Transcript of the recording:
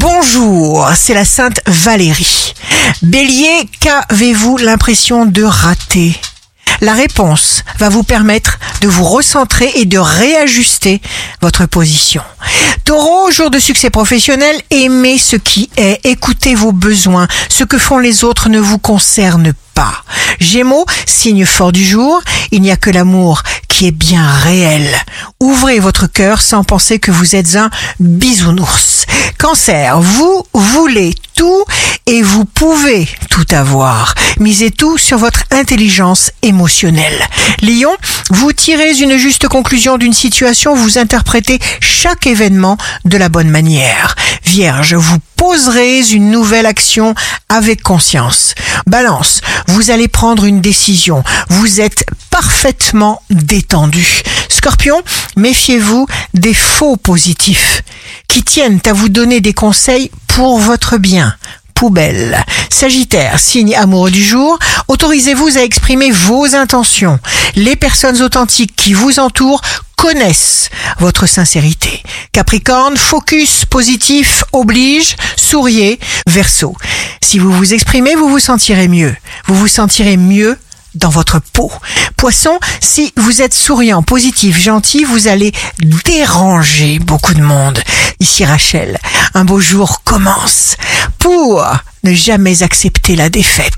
Bonjour, c'est la Sainte Valérie. Bélier, qu'avez-vous l'impression de rater? La réponse va vous permettre de vous recentrer et de réajuster votre position. Taureau, jour de succès professionnel, aimez ce qui est, écoutez vos besoins, ce que font les autres ne vous concerne pas. Gémeaux, signe fort du jour, il n'y a que l'amour qui est bien réel. Ouvrez votre cœur sans penser que vous êtes un bisounours. Cancer, vous voulez tout et vous pouvez tout avoir. Misez tout sur votre intelligence émotionnelle. Lion, vous tirez une juste conclusion d'une situation, vous interprétez chaque événement de la bonne manière. Vierge, vous poserez une nouvelle action avec conscience. Balance, vous allez prendre une décision. Vous êtes parfaitement détendu. Scorpion, méfiez-vous des faux positifs qui tiennent à vous donner des conseils pour votre bien poubelle. Sagittaire, signe amoureux du jour, autorisez-vous à exprimer vos intentions. Les personnes authentiques qui vous entourent connaissent votre sincérité. Capricorne, focus positif oblige, souriez. Verseau, si vous vous exprimez, vous vous sentirez mieux. Vous vous sentirez mieux dans votre peau. Poisson, si vous êtes souriant, positif, gentil, vous allez déranger beaucoup de monde. Ici Rachel, un beau jour commence pour ne jamais accepter la défaite.